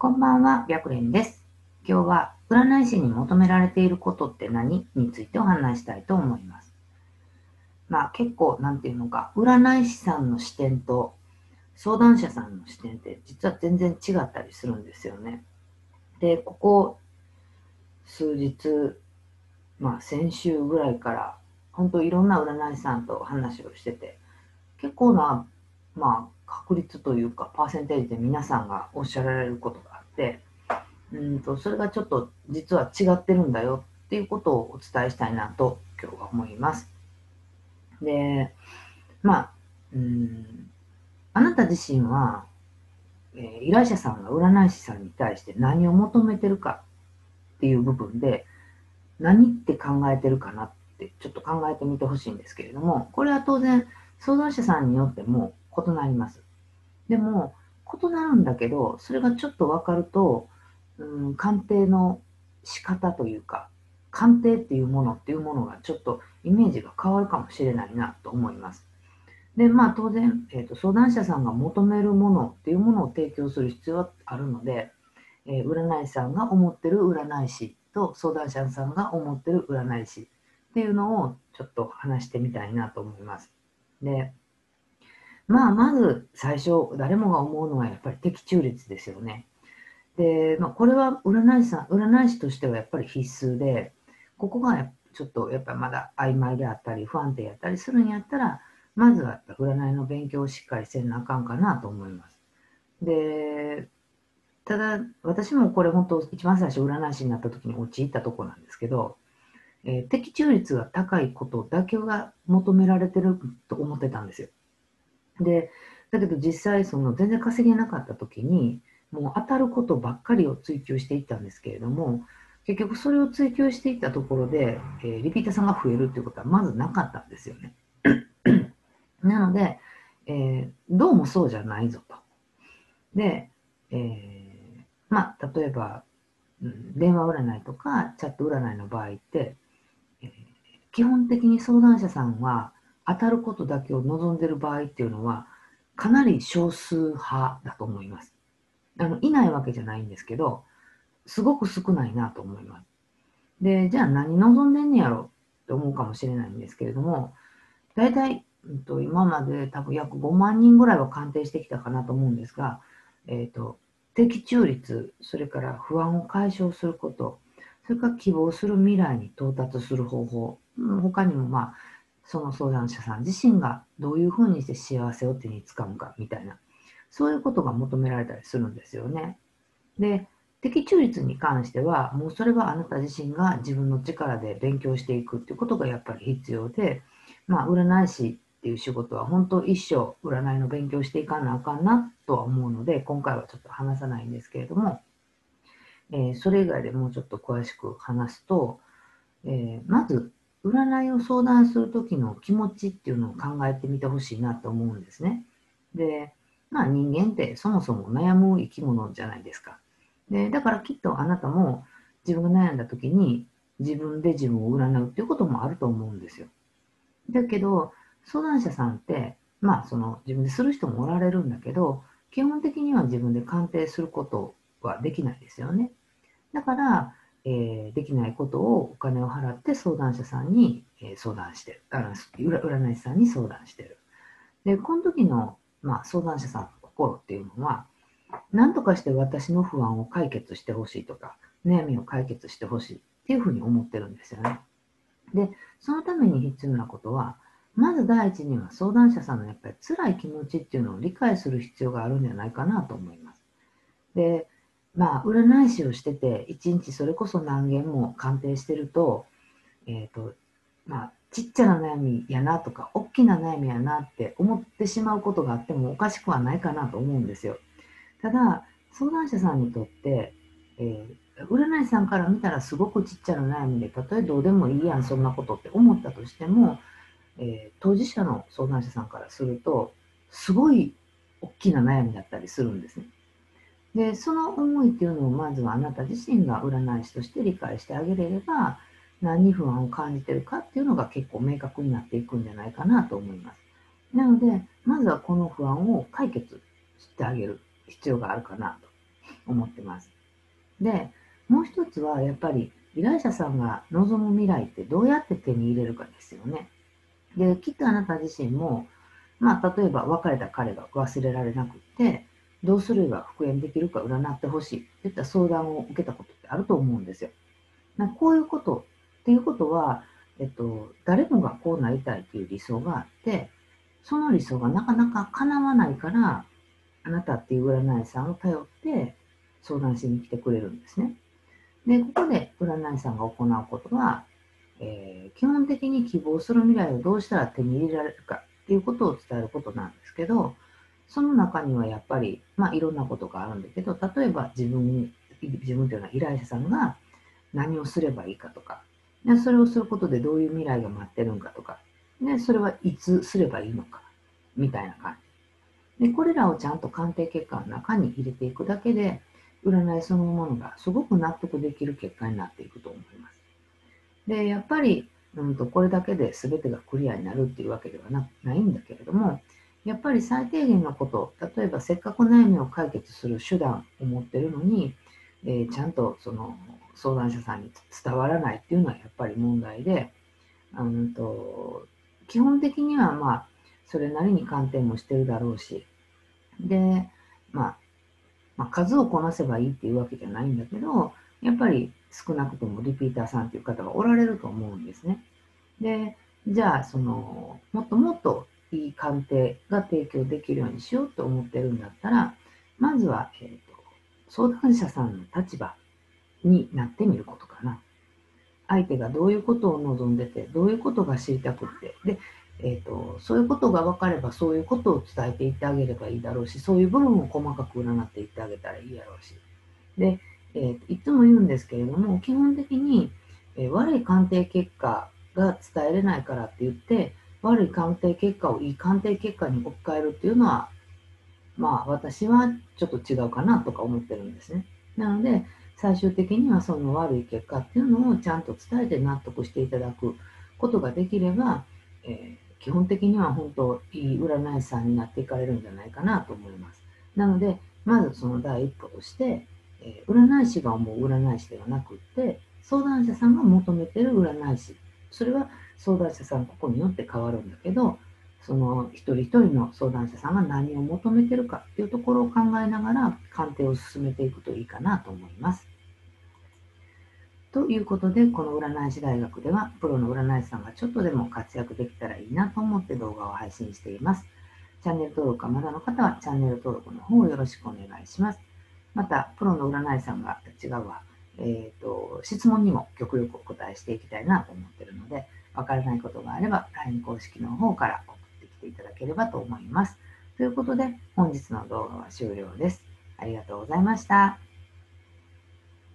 こんばんは、白蓮です。今日は占い師に求められていることって何？についてお話したいと思います。まあ結構、なんていうのか、占い師さんの視点と相談者さんの視点って実は全然違ったりするんですよね。で、ここ数日、まあ先週ぐらいから、本当いろんな占い師さんと話をしてて、結構な、まあ確率というか、パーセンテージで皆さんがおっしゃられることがって、うんとそれがちょっと実は違ってるんだよっていうことをお伝えしたいなと今日は思います。で、まあ、うん、あなた自身は、えー依頼者さんが占い師さんに対して何を求めてるかっていう部分で、何って考えてるかなってちょっと考えてみてほしいんですけれども、これは当然相談者さんによっても異なります。でも、異なるんだけど、それがちょっと分かると、うん、鑑定の仕方というか、鑑定っていうものっていうものがちょっとイメージが変わるかもしれないなと思います。で、まあ当然、えーと相談者さんが求めるものっていうものを提供する必要はあるので、えー占い師さんが思ってる占い師と相談者さんが思ってる占い師っていうのをちょっと話してみたいなと思います。で、まあまず最初誰もが思うのはやっぱり的中率ですよね。で、まあ、これは占い師さん、占い師としてはやっぱり必須で、ここがちょっとやっぱりまだ曖昧であったり不安定やったりするんやったら、まずはやっぱ占いの勉強をしっかりせなあかんかなと思います。で、ただ私もこれ本当一番最初占い師になった時に陥ったとこなんですけど、えー的中率が高いことだけが求められてると思ってたんですよ。で、だけど実際その全然稼げなかった時に、もう当たることばっかりを追求していったんですけれども、結局それを追求していったところで、えーリピーターさんが増えるっていうことはまずなかったんですよね。なので、えーどうもそうじゃないぞと。で、えーまあ、例えば、うん電話占いとかチャット占いの場合って、えー基本的に相談者さんは当たることだけを望んでる場合っていうのは、かなり少数派だと思います。あの、いないわけじゃないんですけど、すごく少ないなと思います。で、じゃあ何望んでんねやろ？って思うかもしれないんですけれども、大体、うんと、今まで多分約5万人ぐらいは鑑定してきたかなと思うんですが、えっ、と、的中率、それから不安を解消すること、それから希望する未来に到達する方法、他にもまあ、その相談者さん自身がどういうふうにして幸せを手につかむかみたいな、そういうことが求められたりするんですよね。で、的中率に関しては、もうそれはあなた自身が自分の力で勉強していくっていうことがやっぱり必要で、まあ、占い師っていう仕事は本当一生占いの勉強していかなあかんなとは思うので、今回はちょっと話さないんですけれども、えーそれ以外でもうちょっと詳しく話すと、えーまず、占いを相談するときの気持ちっていうのを考えてみてほしいなと思うんですね。で、まあ人間ってそもそも悩む生き物じゃないですか。で、だからきっとあなたも自分が悩んだときに自分で自分を占うっていうこともあると思うんですよ。だけど、相談者さんって、まあその自分でする人もおられるんだけど、基本的には自分で鑑定することはできないですよね。だから、えーできないことをお金を払って相談者さんに、えー相談してるあの占い師さんに相談してる。で、この時の、まあ、相談者さんの心っていうのは、何とかして私の不安を解決してほしいとか、悩みを解決してほしいっていうふうに思ってるんですよね。で、そのために必要なことは、まず第一には相談者さんのやっぱり辛い気持ちっていうのを理解する必要があるんじゃないかなと思います。で、まあ、占い師をしてて、一日それこそ何件も鑑定してると、えっ、と、まあ、ちっちゃな悩みやなとか、大きな悩みやなって思ってしまうことがあってもおかしくはないかなと思うんですよ。ただ、相談者さんにとって、えー占い師さんから見たらすごくちっちゃな悩みで、たとえどうでもいいやん、そんなことって思ったとしても、えー当事者の相談者さんからすると、すごい大きな悩みだったりするんですね。で、その思いっていうのをまずはあなた自身が占い師として理解してあげれれば、何に不安を感じてるかっていうのが結構明確になっていくんじゃないかなと思います。なので、まずはこの不安を解決してあげる必要があるかなと。思ってます。で、もう一つはやっぱり依頼者さんが望む未来ってどうやって手に入れるかですよね。で、きっとあなた自身も、まあ、例えば別れた彼が忘れられなくって、どうすれば復縁できるか占ってほしいっていった相談を受けたことってあると思うんですよ。こういうことっていうことは、えっと、誰もがこうなりたいっていう理想があって、その理想がなかなか叶わないから、あなたっていう占い師さんを頼って相談しに来てくれるんですね。で、ここで占い師さんが行うことは、えー、基本的に希望する未来をどうしたら手に入れられるかっていうことを伝えることなんですけど、その中にはやっぱり、まあいろんなことがあるんだけど、例えば自分、自分というのは依頼者さんが何をすればいいかとか、でそれをすることでどういう未来が待ってるんかとか、でそれはいつすればいいのか、みたいな感じ。で、これらをちゃんと鑑定結果の中に入れていくだけで、占いそのものがすごく納得できる結果になっていくと思います。で、やっぱり、うんと、これだけで全てがクリアになるっていうわけではなないんだけれども、やっぱり最低限のこと、例えばせっかく悩みを解決する手段を持ってるのに、えー、ちゃんとその相談者さんに伝わらないっていうのはやっぱり問題で、うんと基本的にはまあ、それなりに鑑定もしてるだろうし、で、まあ、まあ、数をこなせばいいっていうわけじゃないんだけど、やっぱり少なくともリピーターさんっていう方がおられると思うんですね。で、じゃあ、その、もっともっといい鑑定が提供できるようにしようと思ってるんだったら、まずは、えーと、相談者さんの立場になってみることかな。相手がどういうことを望んでて、どういうことが知りたくって、で、えーと、そういうことが分かればそういうことを伝えていってあげればいいだろうしそういう部分を細かく占っていってあげたらいいやろうしで、えー、いつも言うんですけれども基本的に、えー、悪い鑑定結果が伝えれないからって言って悪い鑑定結果をいい鑑定結果に置き換えるっていうのはまあ私はちょっと違うかなとか思ってるんですねなので最終的にはその悪い結果っていうのをちゃんと伝えて納得していただくことができれば、えー基本的には本当いい占い師さんになっていかれるんじゃないかなと思います。なので、まずその第一歩として、えー、占い師が思う占い師ではなくって、相談者さんが求めてる占い師。それは相談者さんここによって変わるんだけど、その一人一人の相談者さんが何を求めてるかっていうところを考えながら鑑定を進めていくといいかなと思います。ということで、この占い師大学では、プロの占い師さんがちょっとでも活躍できたらいいなと思って動画を配信しています。チャンネル登録がまだの方は、チャンネル登録の方をよろしくお願いします。また、プロの占い師さんが違うわ、え、ー、と、質問にも極力お答えしていきたいなと思っているので、わからないことがあれば、LINE 公式の方から送ってきていただければと思います。ということで、本日の動画は終了です。ありがとうございました。